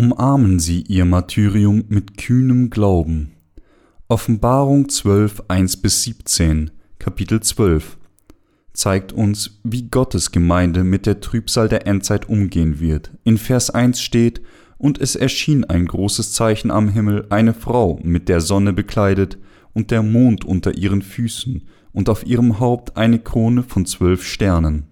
umarmen sie ihr Martyrium mit kühnem Glauben. Offenbarung 12, 1 bis 17, Kapitel 12 zeigt uns, wie Gottes Gemeinde mit der Trübsal der Endzeit umgehen wird. In Vers 1 steht, und es erschien ein großes Zeichen am Himmel, eine Frau mit der Sonne bekleidet und der Mond unter ihren Füßen und auf ihrem Haupt eine Krone von zwölf Sternen.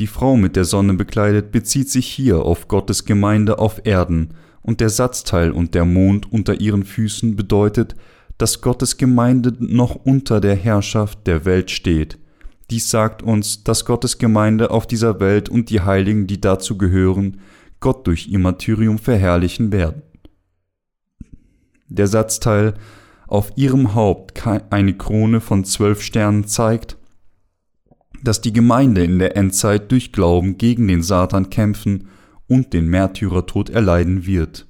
Die Frau mit der Sonne bekleidet bezieht sich hier auf Gottes Gemeinde auf Erden, und der Satzteil und der Mond unter ihren Füßen bedeutet, dass Gottes Gemeinde noch unter der Herrschaft der Welt steht. Dies sagt uns, dass Gottes Gemeinde auf dieser Welt und die Heiligen, die dazu gehören, Gott durch ihr Martyrium verherrlichen werden. Der Satzteil auf ihrem Haupt eine Krone von zwölf Sternen zeigt, dass die Gemeinde in der Endzeit durch Glauben gegen den Satan kämpfen und den Märtyrertod erleiden wird.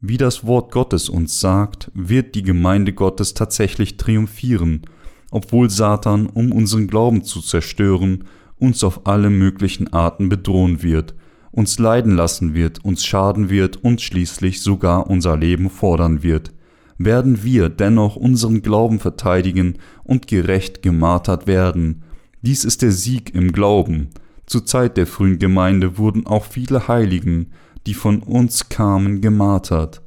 Wie das Wort Gottes uns sagt, wird die Gemeinde Gottes tatsächlich triumphieren, obwohl Satan, um unseren Glauben zu zerstören, uns auf alle möglichen Arten bedrohen wird, uns leiden lassen wird, uns schaden wird und schließlich sogar unser Leben fordern wird werden wir dennoch unseren Glauben verteidigen und gerecht gemartert werden. Dies ist der Sieg im Glauben. Zur Zeit der frühen Gemeinde wurden auch viele Heiligen, die von uns kamen, gemartert.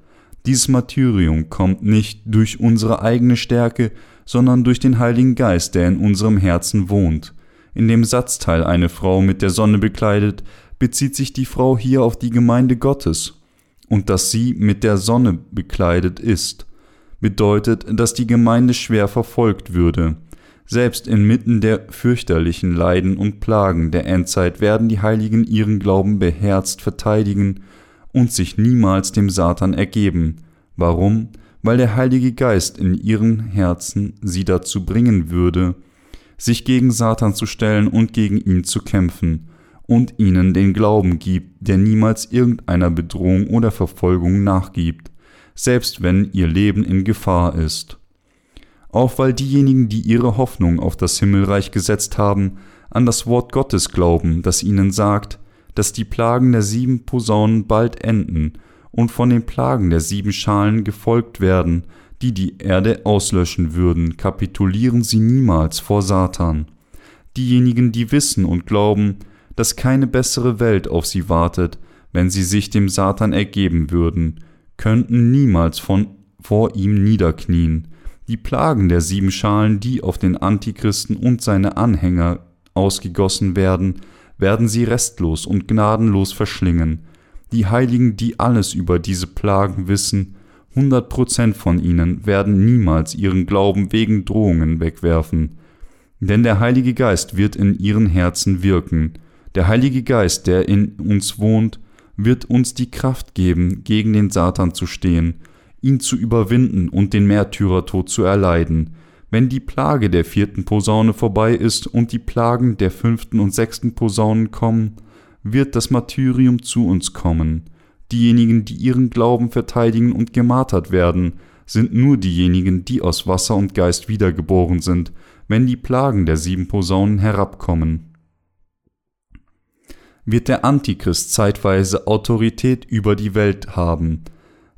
Dieses Martyrium kommt nicht durch unsere eigene Stärke, sondern durch den Heiligen Geist, der in unserem Herzen wohnt. In dem Satzteil eine Frau mit der Sonne bekleidet, bezieht sich die Frau hier auf die Gemeinde Gottes und dass sie mit der Sonne bekleidet ist bedeutet, dass die Gemeinde schwer verfolgt würde. Selbst inmitten der fürchterlichen Leiden und Plagen der Endzeit werden die Heiligen ihren Glauben beherzt verteidigen und sich niemals dem Satan ergeben. Warum? Weil der Heilige Geist in ihren Herzen sie dazu bringen würde, sich gegen Satan zu stellen und gegen ihn zu kämpfen, und ihnen den Glauben gibt, der niemals irgendeiner Bedrohung oder Verfolgung nachgibt selbst wenn ihr Leben in Gefahr ist. Auch weil diejenigen, die ihre Hoffnung auf das Himmelreich gesetzt haben, an das Wort Gottes glauben, das ihnen sagt, dass die Plagen der sieben Posaunen bald enden und von den Plagen der sieben Schalen gefolgt werden, die die Erde auslöschen würden, kapitulieren sie niemals vor Satan. Diejenigen, die wissen und glauben, dass keine bessere Welt auf sie wartet, wenn sie sich dem Satan ergeben würden, könnten niemals von, vor ihm niederknien. Die Plagen der sieben Schalen, die auf den Antichristen und seine Anhänger ausgegossen werden, werden sie restlos und gnadenlos verschlingen. Die Heiligen, die alles über diese Plagen wissen, hundert Prozent von ihnen werden niemals ihren Glauben wegen Drohungen wegwerfen. Denn der Heilige Geist wird in ihren Herzen wirken. Der Heilige Geist, der in uns wohnt, wird uns die Kraft geben, gegen den Satan zu stehen, ihn zu überwinden und den Märtyrertod zu erleiden. Wenn die Plage der vierten Posaune vorbei ist und die Plagen der fünften und sechsten Posaunen kommen, wird das Martyrium zu uns kommen. Diejenigen, die ihren Glauben verteidigen und gemartert werden, sind nur diejenigen, die aus Wasser und Geist wiedergeboren sind, wenn die Plagen der sieben Posaunen herabkommen wird der Antichrist zeitweise Autorität über die Welt haben,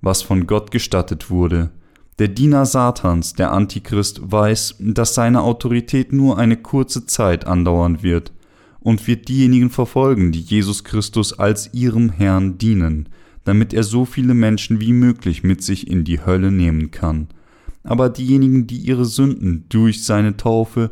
was von Gott gestattet wurde. Der Diener Satans, der Antichrist, weiß, dass seine Autorität nur eine kurze Zeit andauern wird und wird diejenigen verfolgen, die Jesus Christus als ihrem Herrn dienen, damit er so viele Menschen wie möglich mit sich in die Hölle nehmen kann. Aber diejenigen, die ihre Sünden durch seine Taufe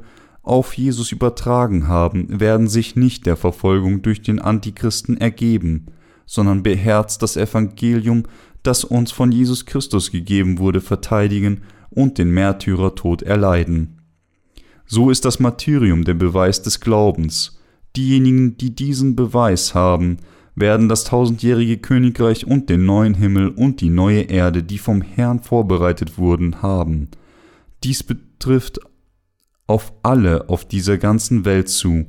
auf Jesus übertragen haben, werden sich nicht der Verfolgung durch den Antichristen ergeben, sondern beherzt das Evangelium, das uns von Jesus Christus gegeben wurde, verteidigen und den Märtyrertod erleiden. So ist das Martyrium der Beweis des Glaubens. Diejenigen, die diesen Beweis haben, werden das tausendjährige Königreich und den neuen Himmel und die neue Erde, die vom Herrn vorbereitet wurden, haben. Dies betrifft auf alle auf dieser ganzen Welt zu,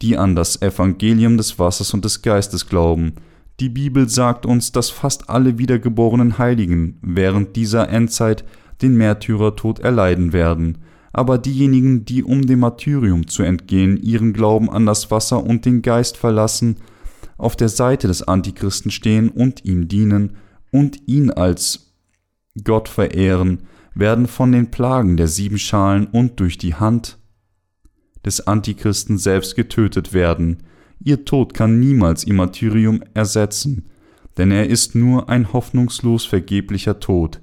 die an das Evangelium des Wassers und des Geistes glauben. Die Bibel sagt uns, dass fast alle wiedergeborenen Heiligen während dieser Endzeit den Märtyrertod erleiden werden, aber diejenigen, die um dem Martyrium zu entgehen, ihren Glauben an das Wasser und den Geist verlassen, auf der Seite des Antichristen stehen und ihm dienen und ihn als Gott verehren, werden von den Plagen der sieben Schalen und durch die Hand des Antichristen selbst getötet werden. Ihr Tod kann niemals ihr Martyrium ersetzen, denn er ist nur ein hoffnungslos vergeblicher Tod.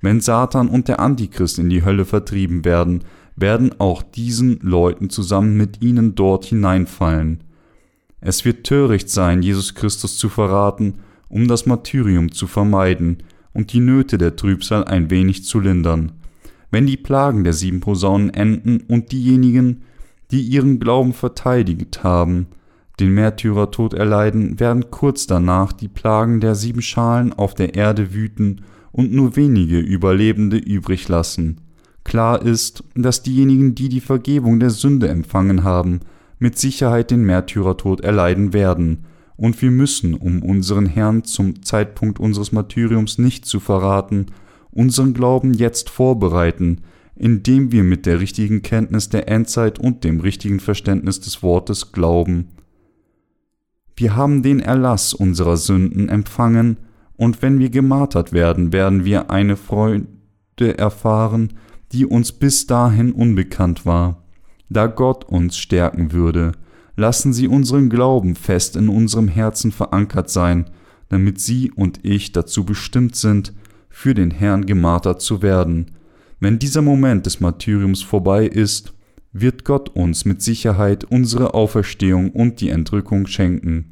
Wenn Satan und der Antichrist in die Hölle vertrieben werden, werden auch diesen Leuten zusammen mit ihnen dort hineinfallen. Es wird töricht sein, Jesus Christus zu verraten, um das Martyrium zu vermeiden und die Nöte der Trübsal ein wenig zu lindern. Wenn die Plagen der sieben Posaunen enden und diejenigen, die ihren Glauben verteidigt haben, den Märtyrertod erleiden, werden kurz danach die Plagen der sieben Schalen auf der Erde wüten und nur wenige Überlebende übrig lassen. Klar ist, dass diejenigen, die die Vergebung der Sünde empfangen haben, mit Sicherheit den Märtyrertod erleiden werden, und wir müssen, um unseren Herrn zum Zeitpunkt unseres Martyriums nicht zu verraten, unseren Glauben jetzt vorbereiten, indem wir mit der richtigen Kenntnis der Endzeit und dem richtigen Verständnis des Wortes glauben. Wir haben den Erlass unserer Sünden empfangen, und wenn wir gemartert werden, werden wir eine Freude erfahren, die uns bis dahin unbekannt war. Da Gott uns stärken würde, lassen Sie unseren Glauben fest in unserem Herzen verankert sein, damit Sie und ich dazu bestimmt sind, für den Herrn gemartert zu werden. Wenn dieser Moment des Martyriums vorbei ist, wird Gott uns mit Sicherheit unsere Auferstehung und die Entrückung schenken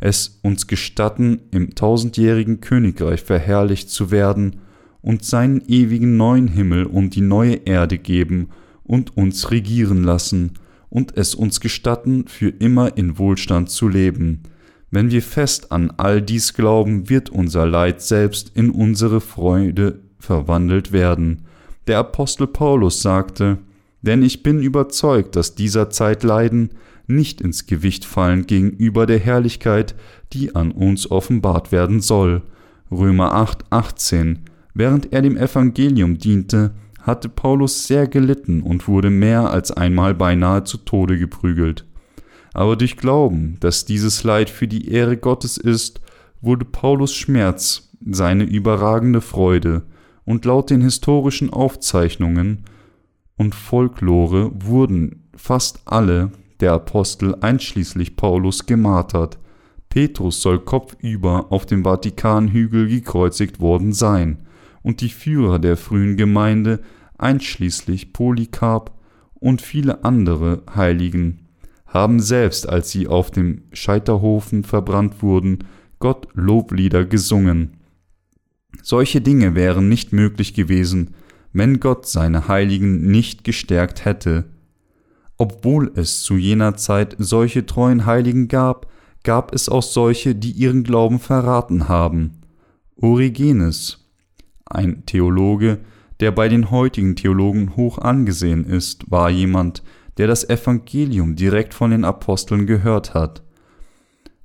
es uns gestatten, im tausendjährigen Königreich verherrlicht zu werden und seinen ewigen neuen Himmel und die neue Erde geben und uns regieren lassen und es uns gestatten, für immer in Wohlstand zu leben. Wenn wir fest an all dies glauben, wird unser Leid selbst in unsere Freude verwandelt werden. Der Apostel Paulus sagte, denn ich bin überzeugt, dass dieser Zeit Leiden nicht ins Gewicht fallen gegenüber der Herrlichkeit, die an uns offenbart werden soll. Römer 8, 18. Während er dem Evangelium diente, hatte Paulus sehr gelitten und wurde mehr als einmal beinahe zu Tode geprügelt. Aber durch Glauben, dass dieses Leid für die Ehre Gottes ist, wurde Paulus Schmerz seine überragende Freude, und laut den historischen Aufzeichnungen und Folklore wurden fast alle der Apostel einschließlich Paulus gemartert. Petrus soll kopfüber auf dem Vatikanhügel gekreuzigt worden sein, und die Führer der frühen Gemeinde, einschließlich Polycarp und viele andere Heiligen, haben selbst, als sie auf dem Scheiterhofen verbrannt wurden, Gott Loblieder gesungen. Solche Dinge wären nicht möglich gewesen, wenn Gott seine Heiligen nicht gestärkt hätte. Obwohl es zu jener Zeit solche treuen Heiligen gab, gab es auch solche, die ihren Glauben verraten haben. Origenes, ein Theologe, der bei den heutigen Theologen hoch angesehen ist, war jemand, der das Evangelium direkt von den Aposteln gehört hat.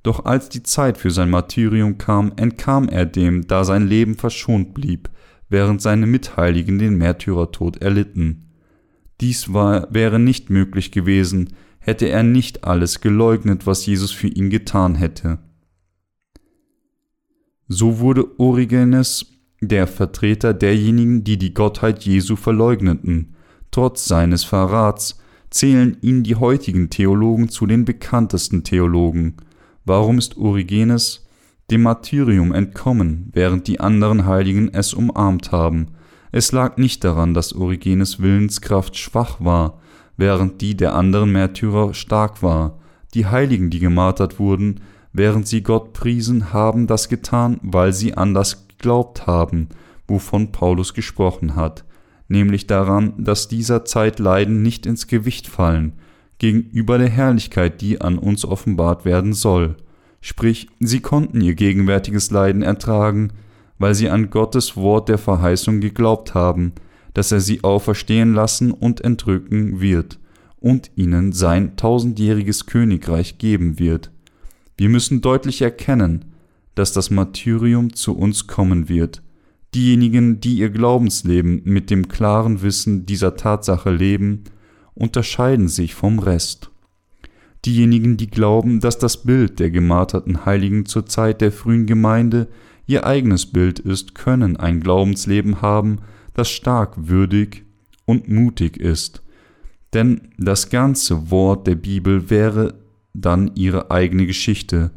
Doch als die Zeit für sein Martyrium kam, entkam er dem, da sein Leben verschont blieb, während seine Mitheiligen den Märtyrertod erlitten. Dies war, wäre nicht möglich gewesen, hätte er nicht alles geleugnet, was Jesus für ihn getan hätte. So wurde Origenes der Vertreter derjenigen, die die Gottheit Jesu verleugneten. Trotz seines Verrats zählen ihn die heutigen Theologen zu den bekanntesten Theologen. Warum ist Origenes dem Martyrium entkommen, während die anderen Heiligen es umarmt haben? Es lag nicht daran, dass Origenes Willenskraft schwach war, während die der anderen Märtyrer stark war. Die Heiligen, die gemartert wurden, während sie Gott priesen, haben das getan, weil sie an das geglaubt haben, wovon Paulus gesprochen hat, nämlich daran, dass dieser Zeit Leiden nicht ins Gewicht fallen, gegenüber der Herrlichkeit, die an uns offenbart werden soll. Sprich, sie konnten ihr gegenwärtiges Leiden ertragen, weil sie an Gottes Wort der Verheißung geglaubt haben, dass er sie auferstehen lassen und entrücken wird und ihnen sein tausendjähriges Königreich geben wird. Wir müssen deutlich erkennen, dass das Martyrium zu uns kommen wird. Diejenigen, die ihr Glaubensleben mit dem klaren Wissen dieser Tatsache leben, unterscheiden sich vom Rest. Diejenigen, die glauben, dass das Bild der gemarterten Heiligen zur Zeit der frühen Gemeinde ihr eigenes Bild ist, können ein Glaubensleben haben, das stark würdig und mutig ist, denn das ganze Wort der Bibel wäre dann ihre eigene Geschichte.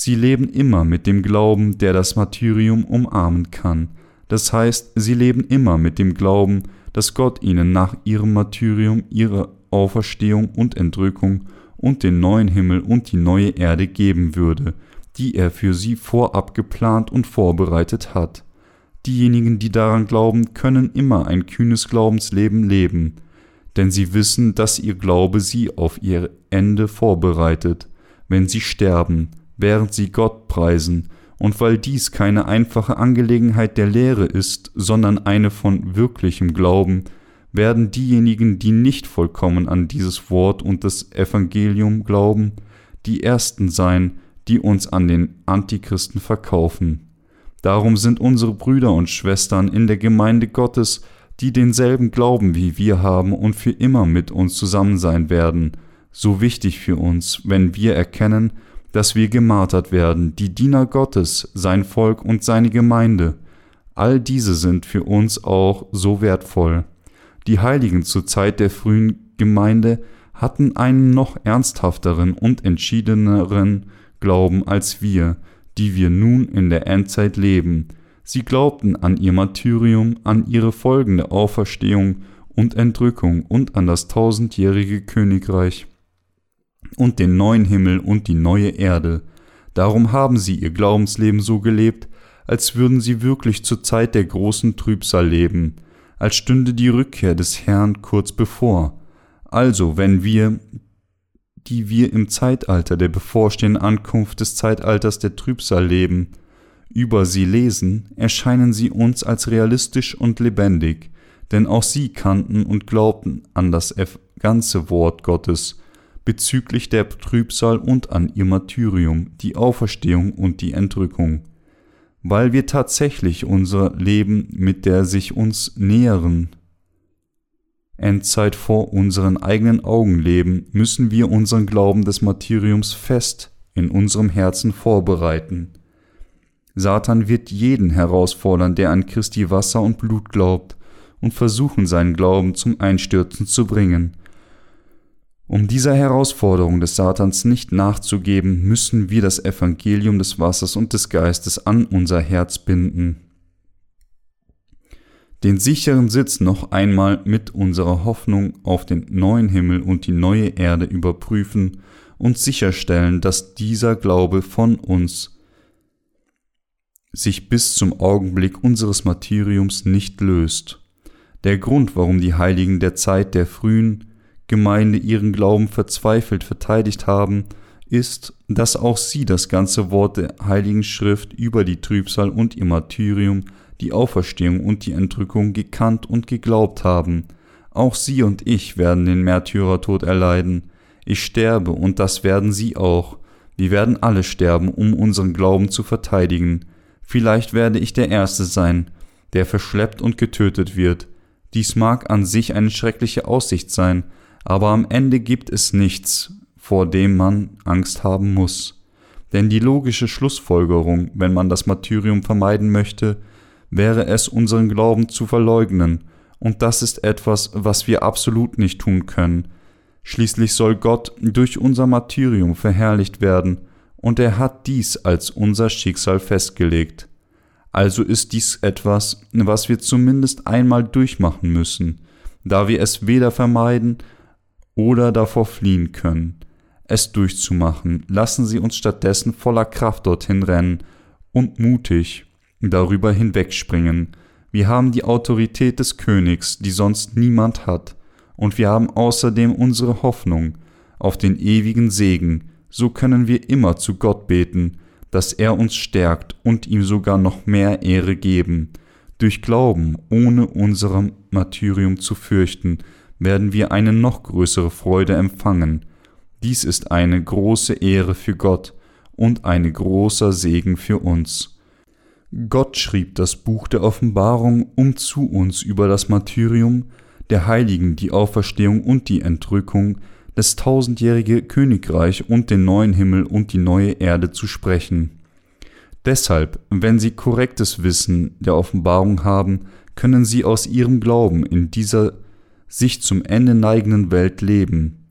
Sie leben immer mit dem Glauben, der das Martyrium umarmen kann. Das heißt, sie leben immer mit dem Glauben, dass Gott ihnen nach ihrem Martyrium ihre Auferstehung und Entrückung und den neuen Himmel und die neue Erde geben würde, die er für sie vorab geplant und vorbereitet hat. Diejenigen, die daran glauben, können immer ein kühnes Glaubensleben leben, denn sie wissen, dass ihr Glaube sie auf ihr Ende vorbereitet, wenn sie sterben, während sie Gott preisen, und weil dies keine einfache Angelegenheit der Lehre ist, sondern eine von wirklichem Glauben, werden diejenigen, die nicht vollkommen an dieses Wort und das Evangelium glauben, die Ersten sein, die uns an den Antichristen verkaufen. Darum sind unsere Brüder und Schwestern in der Gemeinde Gottes, die denselben Glauben wie wir haben und für immer mit uns zusammen sein werden, so wichtig für uns, wenn wir erkennen, dass wir gemartert werden, die Diener Gottes, sein Volk und seine Gemeinde. All diese sind für uns auch so wertvoll. Die Heiligen zur Zeit der frühen Gemeinde hatten einen noch ernsthafteren und entschiedeneren Glauben als wir, die wir nun in der Endzeit leben, Sie glaubten an ihr Martyrium, an ihre folgende Auferstehung und Entrückung und an das tausendjährige Königreich und den neuen Himmel und die neue Erde. Darum haben sie ihr Glaubensleben so gelebt, als würden sie wirklich zur Zeit der großen Trübsal leben, als stünde die Rückkehr des Herrn kurz bevor. Also, wenn wir, die wir im Zeitalter der bevorstehenden Ankunft des Zeitalters der Trübsal leben, über sie lesen, erscheinen sie uns als realistisch und lebendig, denn auch sie kannten und glaubten an das ganze Wort Gottes bezüglich der Trübsal und an ihr Martyrium, die Auferstehung und die Entrückung. Weil wir tatsächlich unser Leben mit der sich uns näheren Endzeit vor unseren eigenen Augen leben, müssen wir unseren Glauben des Martyriums fest in unserem Herzen vorbereiten. Satan wird jeden herausfordern, der an Christi Wasser und Blut glaubt, und versuchen seinen Glauben zum Einstürzen zu bringen. Um dieser Herausforderung des Satans nicht nachzugeben, müssen wir das Evangelium des Wassers und des Geistes an unser Herz binden. Den sicheren Sitz noch einmal mit unserer Hoffnung auf den neuen Himmel und die neue Erde überprüfen und sicherstellen, dass dieser Glaube von uns sich bis zum Augenblick unseres Martyriums nicht löst. Der Grund, warum die Heiligen der Zeit der frühen Gemeinde ihren Glauben verzweifelt verteidigt haben, ist, dass auch sie das ganze Wort der Heiligen Schrift über die Trübsal und ihr Martyrium, die Auferstehung und die Entrückung gekannt und geglaubt haben. Auch sie und ich werden den Märtyrertod erleiden. Ich sterbe und das werden sie auch. Wir werden alle sterben, um unseren Glauben zu verteidigen. Vielleicht werde ich der Erste sein, der verschleppt und getötet wird. Dies mag an sich eine schreckliche Aussicht sein, aber am Ende gibt es nichts, vor dem man Angst haben muss. Denn die logische Schlussfolgerung, wenn man das Martyrium vermeiden möchte, wäre es, unseren Glauben zu verleugnen, und das ist etwas, was wir absolut nicht tun können. Schließlich soll Gott durch unser Martyrium verherrlicht werden, und er hat dies als unser Schicksal festgelegt. Also ist dies etwas, was wir zumindest einmal durchmachen müssen, da wir es weder vermeiden oder davor fliehen können. Es durchzumachen, lassen Sie uns stattdessen voller Kraft dorthin rennen und mutig darüber hinwegspringen. Wir haben die Autorität des Königs, die sonst niemand hat, und wir haben außerdem unsere Hoffnung auf den ewigen Segen, so können wir immer zu Gott beten, dass er uns stärkt und ihm sogar noch mehr Ehre geben. Durch Glauben, ohne unserem Martyrium zu fürchten, werden wir eine noch größere Freude empfangen. Dies ist eine große Ehre für Gott und ein großer Segen für uns. Gott schrieb das Buch der Offenbarung, um zu uns über das Martyrium der Heiligen, die Auferstehung und die Entrückung, das tausendjährige Königreich und den neuen Himmel und die neue Erde zu sprechen. Deshalb, wenn Sie korrektes Wissen der Offenbarung haben, können Sie aus Ihrem Glauben in dieser sich zum Ende neigenden Welt leben.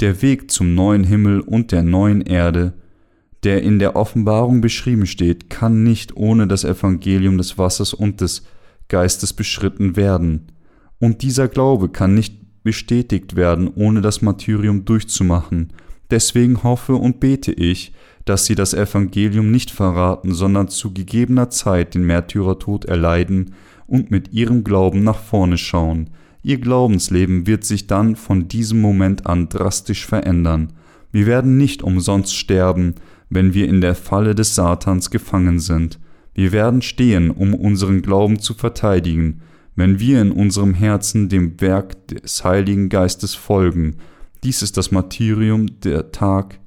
Der Weg zum neuen Himmel und der neuen Erde der in der Offenbarung beschrieben steht, kann nicht ohne das Evangelium des Wassers und des Geistes beschritten werden. Und dieser Glaube kann nicht bestätigt werden, ohne das Martyrium durchzumachen. Deswegen hoffe und bete ich, dass sie das Evangelium nicht verraten, sondern zu gegebener Zeit den Märtyrertod erleiden und mit ihrem Glauben nach vorne schauen. Ihr Glaubensleben wird sich dann von diesem Moment an drastisch verändern. Wir werden nicht umsonst sterben, wenn wir in der Falle des Satans gefangen sind. Wir werden stehen, um unseren Glauben zu verteidigen, wenn wir in unserem Herzen dem Werk des Heiligen Geistes folgen. Dies ist das Martyrium, der Tag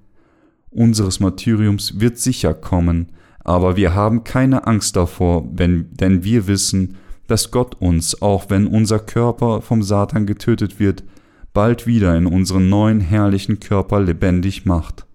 unseres Martyriums wird sicher kommen, aber wir haben keine Angst davor, wenn, denn wir wissen, dass Gott uns, auch wenn unser Körper vom Satan getötet wird, bald wieder in unseren neuen herrlichen Körper lebendig macht.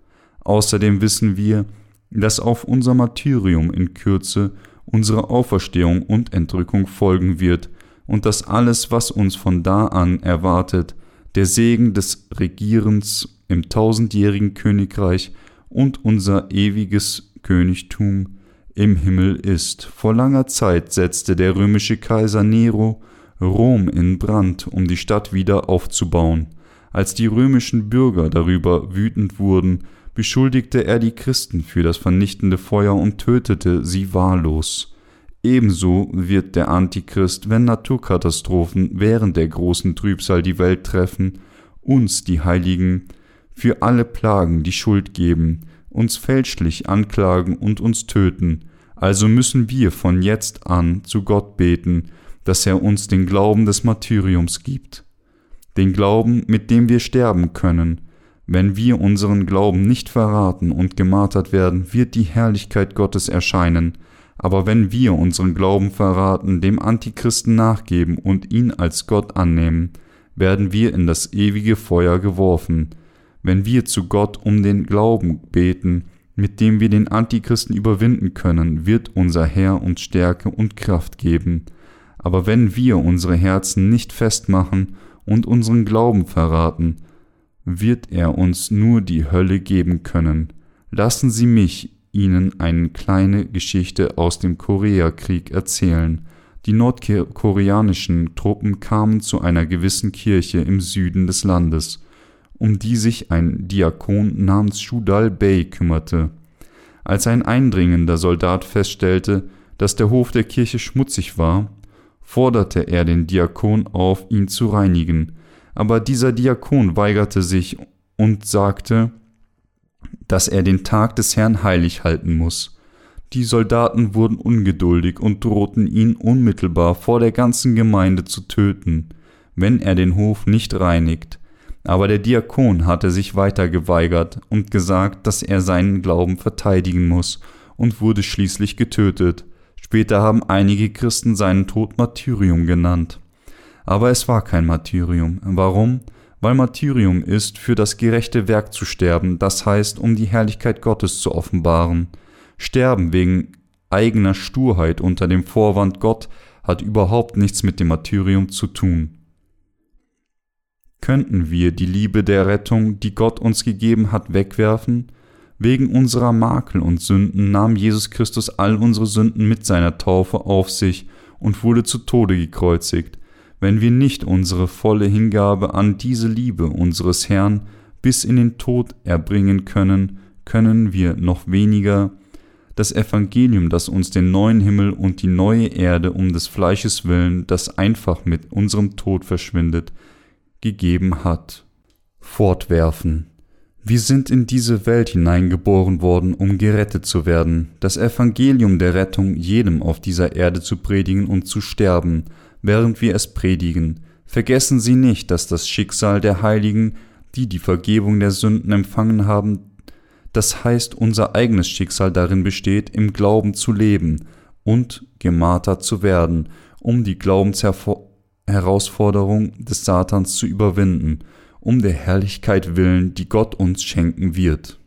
Außerdem wissen wir, dass auf unser Martyrium in Kürze unsere Auferstehung und Entrückung folgen wird und dass alles, was uns von da an erwartet, der Segen des Regierens im tausendjährigen Königreich und unser ewiges Königtum im Himmel ist. Vor langer Zeit setzte der römische Kaiser Nero Rom in Brand, um die Stadt wieder aufzubauen. Als die römischen Bürger darüber wütend wurden, beschuldigte er die Christen für das vernichtende Feuer und tötete sie wahllos. Ebenso wird der Antichrist, wenn Naturkatastrophen während der großen Trübsal die Welt treffen, uns, die Heiligen, für alle Plagen die Schuld geben, uns fälschlich anklagen und uns töten. Also müssen wir von jetzt an zu Gott beten, dass er uns den Glauben des Martyriums gibt. Den Glauben, mit dem wir sterben können, wenn wir unseren Glauben nicht verraten und gemartert werden, wird die Herrlichkeit Gottes erscheinen, aber wenn wir unseren Glauben verraten, dem Antichristen nachgeben und ihn als Gott annehmen, werden wir in das ewige Feuer geworfen. Wenn wir zu Gott um den Glauben beten, mit dem wir den Antichristen überwinden können, wird unser Herr uns Stärke und Kraft geben. Aber wenn wir unsere Herzen nicht festmachen und unseren Glauben verraten, wird er uns nur die Hölle geben können. Lassen Sie mich Ihnen eine kleine Geschichte aus dem Koreakrieg erzählen. Die nordkoreanischen Truppen kamen zu einer gewissen Kirche im Süden des Landes, um die sich ein Diakon namens Shudal Bey kümmerte. Als ein eindringender Soldat feststellte, dass der Hof der Kirche schmutzig war, forderte er den Diakon auf, ihn zu reinigen, aber dieser Diakon weigerte sich und sagte, dass er den Tag des Herrn heilig halten muss. Die Soldaten wurden ungeduldig und drohten ihn unmittelbar vor der ganzen Gemeinde zu töten, wenn er den Hof nicht reinigt. Aber der Diakon hatte sich weiter geweigert und gesagt, dass er seinen Glauben verteidigen muss und wurde schließlich getötet. Später haben einige Christen seinen Tod Martyrium genannt. Aber es war kein Martyrium. Warum? Weil Martyrium ist, für das gerechte Werk zu sterben, das heißt, um die Herrlichkeit Gottes zu offenbaren. Sterben wegen eigener Sturheit unter dem Vorwand Gott hat überhaupt nichts mit dem Martyrium zu tun. Könnten wir die Liebe der Rettung, die Gott uns gegeben hat, wegwerfen? Wegen unserer Makel und Sünden nahm Jesus Christus all unsere Sünden mit seiner Taufe auf sich und wurde zu Tode gekreuzigt wenn wir nicht unsere volle Hingabe an diese Liebe unseres Herrn bis in den Tod erbringen können, können wir noch weniger das Evangelium, das uns den neuen Himmel und die neue Erde um des Fleisches willen, das einfach mit unserem Tod verschwindet, gegeben hat, fortwerfen. Wir sind in diese Welt hineingeboren worden, um gerettet zu werden, das Evangelium der Rettung jedem auf dieser Erde zu predigen und zu sterben, während wir es predigen. Vergessen Sie nicht, dass das Schicksal der Heiligen, die die Vergebung der Sünden empfangen haben, das heißt unser eigenes Schicksal darin besteht, im Glauben zu leben. und gemartert zu werden, um die Glaubensherausforderung des Satans zu überwinden, um der Herrlichkeit willen, die Gott uns schenken wird.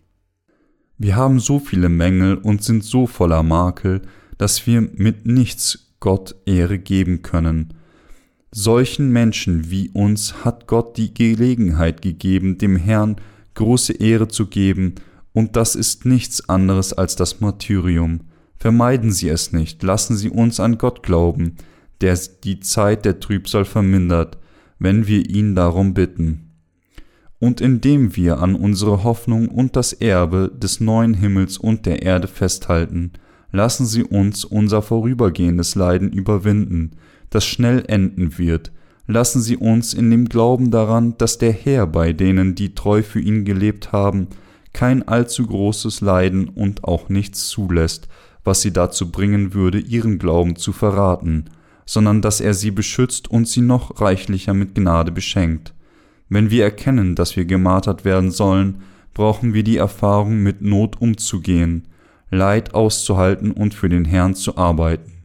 Wir haben so viele Mängel und sind so voller Makel, dass wir mit nichts Gott Ehre geben können. Solchen Menschen wie uns hat Gott die Gelegenheit gegeben, dem Herrn große Ehre zu geben, und das ist nichts anderes als das Martyrium. Vermeiden Sie es nicht, lassen Sie uns an Gott glauben, der die Zeit der Trübsal vermindert, wenn wir ihn darum bitten. Und indem wir an unsere Hoffnung und das Erbe des neuen Himmels und der Erde festhalten, lassen Sie uns unser vorübergehendes Leiden überwinden, das schnell enden wird, lassen Sie uns in dem Glauben daran, dass der Herr bei denen, die treu für ihn gelebt haben, kein allzu großes Leiden und auch nichts zulässt, was sie dazu bringen würde, ihren Glauben zu verraten, sondern dass er sie beschützt und sie noch reichlicher mit Gnade beschenkt. Wenn wir erkennen, dass wir gemartert werden sollen, brauchen wir die Erfahrung, mit Not umzugehen, Leid auszuhalten und für den Herrn zu arbeiten.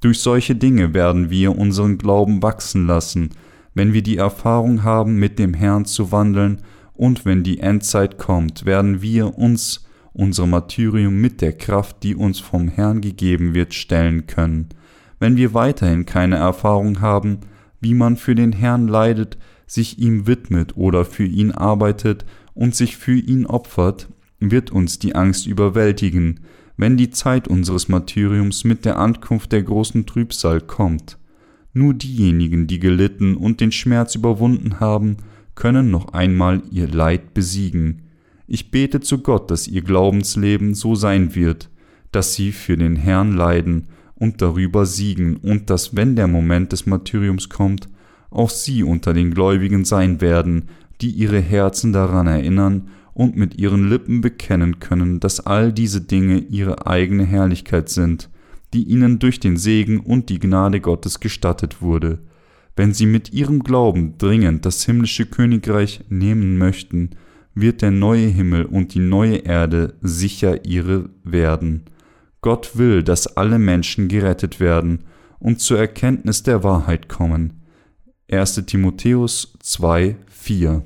Durch solche Dinge werden wir unseren Glauben wachsen lassen, wenn wir die Erfahrung haben, mit dem Herrn zu wandeln, und wenn die Endzeit kommt, werden wir uns unserem Martyrium mit der Kraft, die uns vom Herrn gegeben wird, stellen können. Wenn wir weiterhin keine Erfahrung haben, wie man für den Herrn leidet, sich ihm widmet oder für ihn arbeitet und sich für ihn opfert, wird uns die Angst überwältigen, wenn die Zeit unseres Martyriums mit der Ankunft der großen Trübsal kommt. Nur diejenigen, die gelitten und den Schmerz überwunden haben, können noch einmal ihr Leid besiegen. Ich bete zu Gott, dass ihr Glaubensleben so sein wird, dass sie für den Herrn leiden und darüber siegen und dass, wenn der Moment des Martyriums kommt, auch sie unter den Gläubigen sein werden, die ihre Herzen daran erinnern und mit ihren Lippen bekennen können, dass all diese Dinge ihre eigene Herrlichkeit sind, die ihnen durch den Segen und die Gnade Gottes gestattet wurde. Wenn sie mit ihrem Glauben dringend das himmlische Königreich nehmen möchten, wird der neue Himmel und die neue Erde sicher ihre werden. Gott will, dass alle Menschen gerettet werden und zur Erkenntnis der Wahrheit kommen. 1. Timotheus 2, 4